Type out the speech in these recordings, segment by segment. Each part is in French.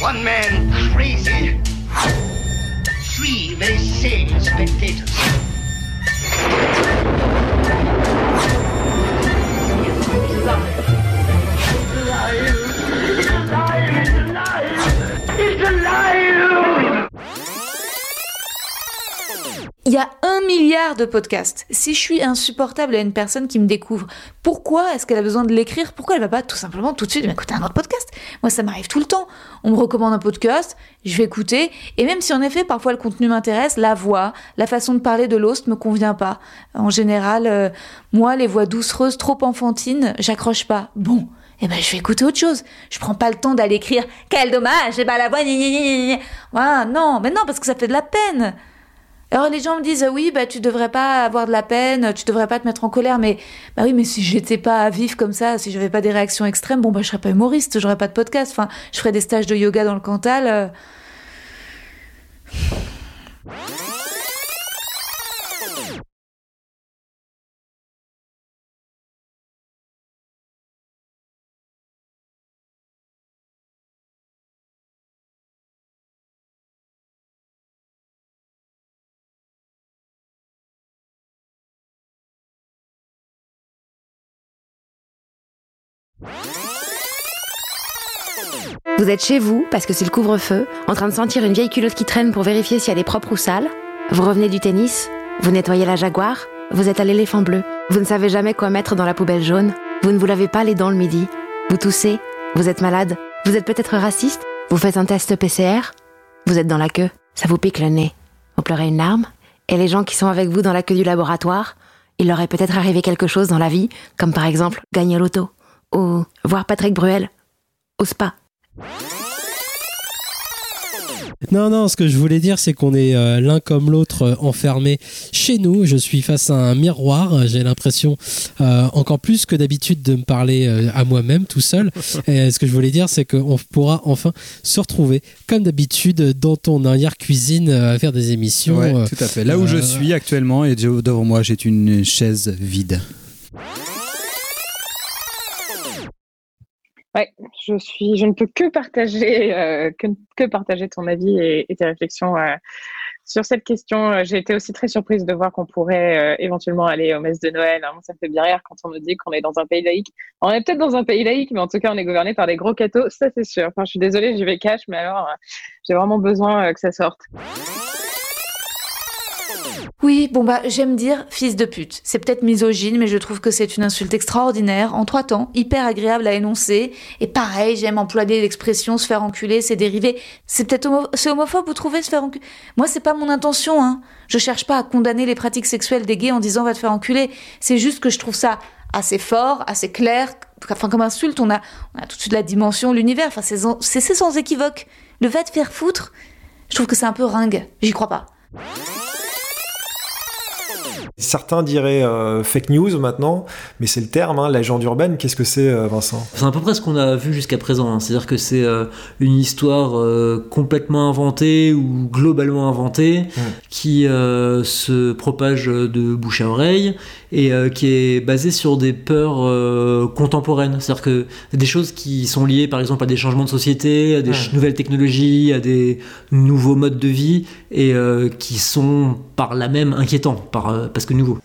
One man crazy. Three very sane spectators. It's alive! It's alive! It's alive! It's alive! It's alive! Il y a un milliard de podcasts. Si je suis insupportable à une personne qui me découvre, pourquoi est-ce qu'elle a besoin de l'écrire? Pourquoi elle va pas tout simplement tout de suite m'écouter un autre podcast? Moi, ça m'arrive tout le temps. On me recommande un podcast, je vais écouter, et même si en effet parfois le contenu m'intéresse, la voix, la façon de parler de l'host me convient pas. En général, euh, moi, les voix doucereuses trop enfantines, j'accroche pas. Bon. Eh ben, je vais écouter autre chose. Je prends pas le temps d'aller écrire quel dommage, j'ai pas la voix. Voilà, non, mais non, parce que ça fait de la peine. Alors les gens me disent oui bah tu devrais pas avoir de la peine, tu devrais pas te mettre en colère mais bah oui mais si j'étais pas vif comme ça, si j'avais pas des réactions extrêmes, bon bah je serais pas humoriste, j'aurais pas de podcast, enfin je ferais des stages de yoga dans le Cantal. Euh. Vous êtes chez vous parce que c'est le couvre-feu, en train de sentir une vieille culotte qui traîne pour vérifier si elle est propre ou sale? Vous revenez du tennis, vous nettoyez la Jaguar, vous êtes à l'éléphant bleu, vous ne savez jamais quoi mettre dans la poubelle jaune, vous ne vous lavez pas les dents le midi, vous toussez, vous êtes malade, vous êtes peut-être raciste, vous faites un test PCR, vous êtes dans la queue, ça vous pique le nez, vous pleurez une larme, et les gens qui sont avec vous dans la queue du laboratoire, il leur est peut-être arrivé quelque chose dans la vie, comme par exemple gagner l'auto, ou voir Patrick Bruel, au spa. Non, non, ce que je voulais dire, c'est qu'on est, euh, l'un comme l'autre euh, enfermés chez nous. Je suis face à un miroir. J'ai l'impression, euh, encore plus que d'habitude, de me parler à moi-même tout seul. Et ce que je voulais dire, c'est qu'on pourra enfin se retrouver, comme d'habitude, dans ton arrière-cuisine à faire des émissions. Ouais, tout à fait. Là où je suis actuellement, et devant moi, j'ai une chaise vide. Ouais, je suis, je ne peux que partager, euh, que, que, partager ton avis et, tes réflexions euh, sur cette question. Euh, j'ai été aussi très surprise de voir qu'on pourrait éventuellement aller aux messes de Noël. Hein. Ça fait bien rire quand on nous dit qu'on est dans un pays laïque. On est peut-être dans un pays laïque, mais en tout cas, on est gouverné par des gros cathos. Ça, c'est sûr. Enfin, je suis désolée, j'y vais cash, mais alors, j'ai vraiment besoin que ça sorte. Oui, bon bah j'aime dire fils de pute. C'est peut-être misogyne, mais je trouve que c'est une insulte extraordinaire, en trois temps, hyper agréable à énoncer. Et pareil, j'aime employer l'expression se faire enculer, c'est dérivé. C'est peut-être homophobe, vous trouvez se faire enculer Moi, c'est pas mon intention, hein. Je cherche pas à condamner les pratiques sexuelles des gays en disant va te faire enculer. C'est juste que je trouve ça assez fort, assez clair. Enfin, comme insulte, on a, on a tout de suite la dimension, l'univers. Enfin, c'est sans équivoque. Le va te faire foutre, je trouve que c'est un peu ringue. J'y crois pas. Certains diraient euh, fake news maintenant, mais c'est le terme, hein, légende urbaine. Qu'est-ce que c'est, euh, Vincent? C'est à peu près ce qu'on a vu jusqu'à présent. Hein. C'est-à-dire que c'est euh, une histoire complètement inventée ou globalement inventée hmm. qui se propage de bouche à oreille et qui est basée sur des peurs contemporaines. C'est-à-dire que des choses qui sont liées, par exemple, à des changements de société, à des nouvelles technologies, à des nouveaux modes de vie et qui sont par là même inquiétants, par, parce nouveau.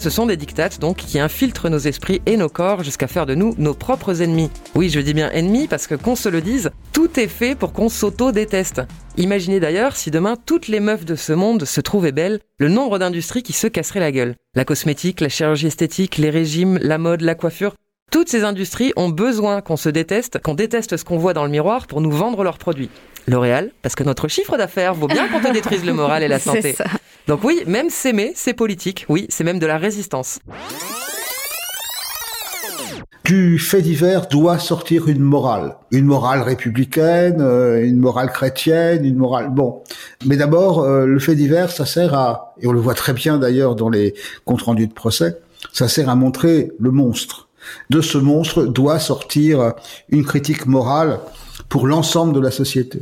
Ce sont des dictates donc qui infiltrent nos esprits et nos corps jusqu'à faire de nous nos propres ennemis. Oui, je dis bien ennemis parce que qu'on se le dise, tout est fait pour qu'on s'auto-déteste. Imaginez d'ailleurs si demain toutes les meufs de ce monde se trouvaient belles, le nombre d'industries qui se casseraient la gueule. La cosmétique, la chirurgie esthétique, les régimes, la mode, la coiffure, toutes ces industries ont besoin qu'on se déteste, qu'on déteste ce qu'on voit dans le miroir pour nous vendre leurs produits. L'Oréal, parce que notre chiffre d'affaires vaut bien qu'on te détruise le moral et la santé. Donc oui, même s'aimer, c'est politique. Oui, c'est même de la résistance. Du fait divers doit sortir une morale, une morale républicaine, euh, une morale chrétienne, une morale bon. Mais d'abord, euh, le fait divers, ça sert à, et on le voit très bien d'ailleurs dans les comptes rendus de procès, ça sert à montrer le monstre. De ce monstre doit sortir une critique morale pour l'ensemble de la société.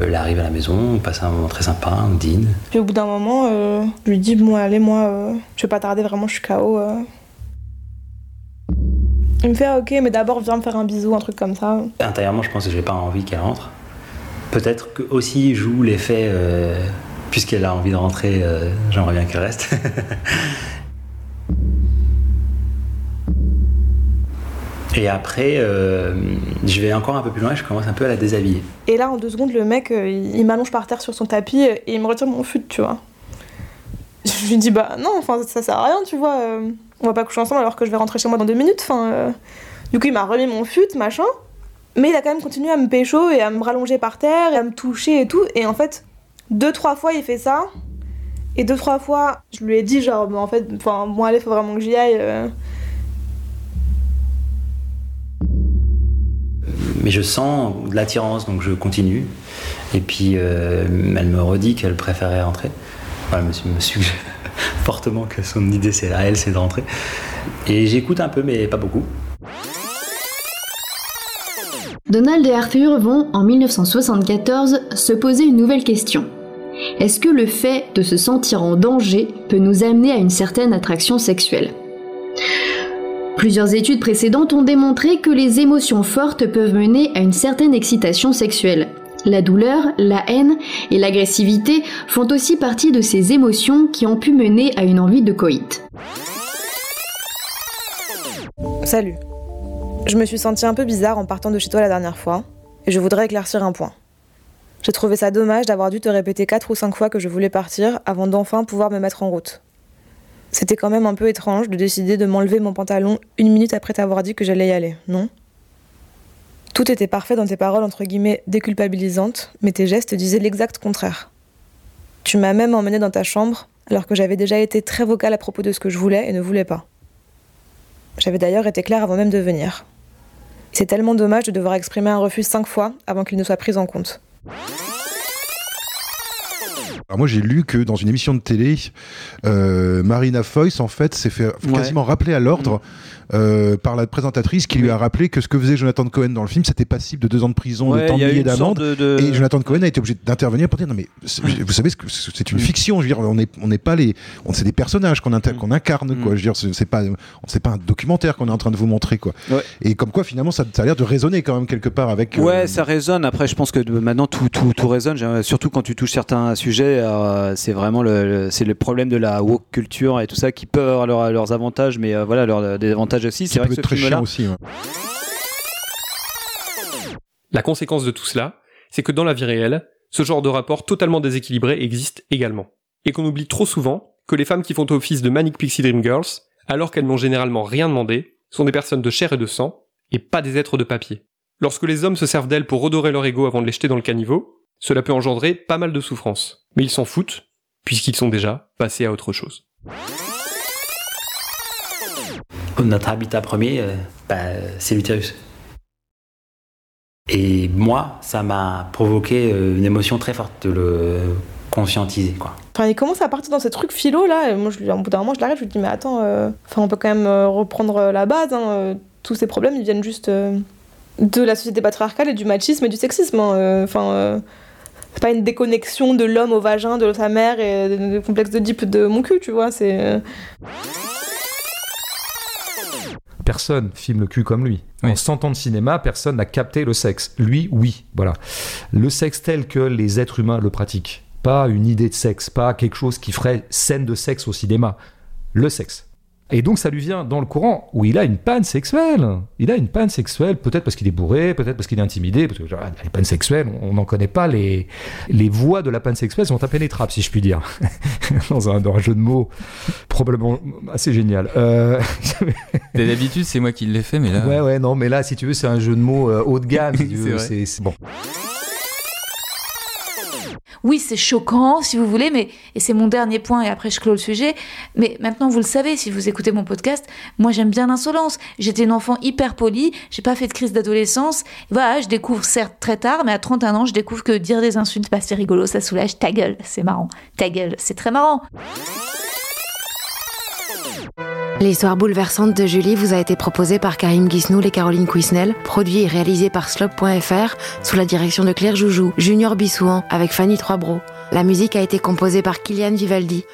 Elle arrive à la maison, on passe un moment très sympa, on dîne. Puis au bout d'un moment, euh, je lui dis Bon, allez, moi, euh, je vais pas tarder, vraiment, je suis KO. euh. Il me fait ah, Ok, mais d'abord, viens me faire un bisou, un truc comme ça. Intérieurement, je pense que j'ai pas envie qu'elle rentre. Peut-être que aussi joue l'effet, euh, puisqu'elle a envie de rentrer, euh, j'aimerais bien qu'elle reste. Et après, euh, je vais encore un peu plus loin et je commence un peu à la déshabiller. Et là, en deux secondes, le mec, euh, il, m'allonge par terre sur son tapis et il me retire mon fut, tu vois. Je lui dis Bah non, enfin, ça sert à rien, tu vois. euh, on va pas coucher ensemble alors que je vais rentrer chez moi dans deux minutes. Enfin. Du coup, il m'a remis mon fut, machin. Mais il a quand même continué à me pécho et à me rallonger par terre et à me toucher et tout. Et en fait, deux, trois fois, il fait ça. Et deux, trois fois, je lui ai dit, genre, bah, en fait, enfin, bon, allez, faut vraiment que j'y aille. Mais je sens de l'attirance, donc je continue. Et puis, euh, elle me redit qu'elle préférait rentrer. Elle me, su- me suggère fortement que son idée, c'est à elle, c'est de rentrer. Et j'écoute un peu, mais pas beaucoup. Donald et Arthur vont, en 1974, se poser une nouvelle question. Est-ce que le fait de se sentir en danger peut nous amener à une certaine attraction sexuelle? Plusieurs études précédentes ont démontré que les émotions fortes peuvent mener à une certaine excitation sexuelle. La douleur, la haine et l'agressivité font aussi partie de ces émotions qui ont pu mener à une envie de coït. Salut. Je me suis sentie un peu bizarre en partant de chez toi la dernière fois, et je voudrais éclaircir un point. J'ai trouvé ça dommage d'avoir dû te répéter quatre ou cinq fois que je voulais partir avant d'enfin pouvoir me mettre en route. C'était quand même un peu étrange de décider de m'enlever mon pantalon une minute après t'avoir dit que j'allais y aller, non? Tout était parfait dans tes paroles entre guillemets déculpabilisantes, mais tes gestes disaient l'exact contraire. Tu m'as même emmené dans ta chambre alors que j'avais déjà été très vocale à propos de ce que je voulais et ne voulais pas. J'avais d'ailleurs été claire avant même de venir. C'est tellement dommage de devoir exprimer un refus cinq fois avant qu'il ne soit pris en compte. Alors moi j'ai lu que dans une émission de télé, euh, Marina Foïs en fait s'est fait quasiment rappeler à l'ordre euh, par la présentatrice qui lui a rappelé que ce que faisait Jonathan Cohen dans le film c'était passible de deux ans de prison, Ouais, de y de milliers une sorte d'amende. de- de- Et Jonathan Cohen a été obligé d'intervenir pour dire non mais vous savez ce que c'est une fiction. Je veux dire on n'est on n'est pas les, on c'est des personnages qu'on qu'on incarne quoi. Je veux dire c'est pas c'est pas un documentaire qu'on est en train de vous montrer quoi. Et comme quoi finalement ça, ça a l'air de résonner quand même quelque part avec. euh, Ouais, ça résonne. Après, je pense que maintenant tout, tout, tout résonne. Surtout quand tu touches certains sujets, euh, c'est vraiment le, le- c'est le problème de la woke culture et tout ça qui peut avoir leur- leurs avantages, mais euh, voilà, leurs désavantages aussi. C'est vrai que ce très film-là, chiant aussi. ouais. La conséquence de tout cela, c'est que dans la vie réelle, ce genre de rapport totalement déséquilibré existe également. Et qu'on oublie trop souvent que les femmes qui font office de Manic Pixie Dream Girls, alors qu'elles n'ont généralement rien demandé, sont des personnes de chair et de sang, et pas des êtres de papier. Lorsque les hommes se servent d'elles pour redorer leur ego avant de les jeter dans le caniveau, cela peut engendrer pas mal de souffrance. Mais ils s'en foutent, puisqu'ils sont déjà passés à autre chose. Notre habitat premier, euh, bah, c'est l'utérus. Et moi, ça m'a provoqué euh, une émotion très forte de le conscientiser, quoi. Enfin, il commence à partir dans ces trucs philo là, et moi, je, au bout d'un moment, je l'arrête, je lui dis, mais attends, euh, enfin, on peut quand même euh, reprendre euh, la base, hein, euh, tous ces problèmes, ils viennent juste euh, de la société patriarcale et du machisme et du sexisme. hein, euh, Enfin, euh, c'est pas une déconnexion de l'homme au vagin de sa mère et du complexe de Deep de mon cul, tu vois, c'est. euh, Personne filme le cul comme lui. En 100 ans de cinéma, personne n'a capté le sexe. Lui, oui. Voilà. Le sexe tel que les êtres humains le pratiquent. Pas une idée de sexe, pas quelque chose qui ferait scène de sexe au cinéma. Le sexe. Et donc ça lui vient dans le courant où il a une panne sexuelle. Il a une panne sexuelle, peut-être parce qu'il est bourré, peut-être parce qu'il est intimidé, parce que genre, les pannes sexuelles, on n'en connaît pas. Les, les voies de la panne sexuelle sont impénétrables, si je puis dire. dans, un, dans un jeu de mots probablement assez génial. Euh... D'habitude, c'est moi qui l'ai fait, mais là. Ouais, ouais, non, mais là, si tu veux, c'est un jeu de mots euh, haut de gamme. si c'est- bon. Oui, c'est choquant, si vous voulez, mais et c'est mon dernier point, et après je clôt le sujet. Mais maintenant, vous le savez, si vous écoutez mon podcast, moi j'aime bien l'insolence. J'étais une enfant hyper polie, j'ai pas fait de crise d'adolescence. Voilà, je découvre certes très tard, mais à 31 ans, je découvre que dire des insultes, bah, c'est rigolo, ça soulage. Ta gueule, c'est marrant. Ta gueule, c'est très marrant. L'histoire bouleversante de Julie vous a été proposée par Karim Guisnoul et Caroline Quisnel, produit et réalisé par Slop.fr sous la direction de Claire Joujou, Junior Bissouan avec Fanny Troisbro. La musique a été composée par Kylian Vivaldi.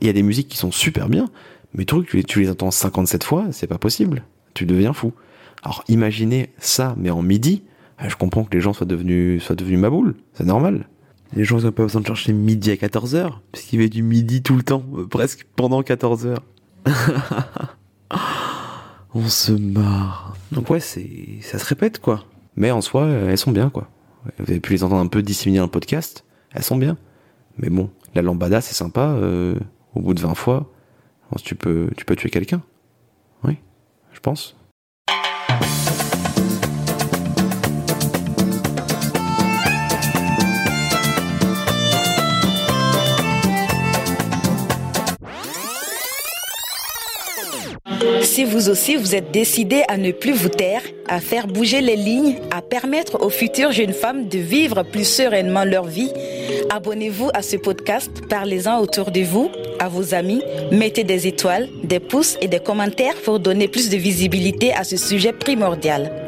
Il y a des musiques qui sont super bien, mais trucs, tu tu les entends 57 fois, c'est pas possible. Tu deviens fou. Alors imaginez ça, mais en midi, je comprends que les gens soient devenus, soient devenus maboule, c'est normal. Les gens n'ont pas besoin de chercher midi à 14h, puisqu'il y avait du midi tout le temps, euh, presque pendant 14h. On se marre. Donc ouais, c'est, ça se répète quoi. Mais en soi, elles sont bien quoi. Vous avez pu les entendre un peu disséminer dans le podcast, elles sont bien. Mais bon, la lambada c'est sympa, euh, au bout de 20 fois, tu peux, tu peux tuer quelqu'un. Oui, je pense. Si vous aussi vous êtes décidé à ne plus vous taire, à faire bouger les lignes, à permettre aux futures jeunes femmes de vivre plus sereinement leur vie, abonnez-vous à ce podcast, parlez-en autour de vous, à vos amis, mettez des étoiles, des pouces et des commentaires pour donner plus de visibilité à ce sujet primordial.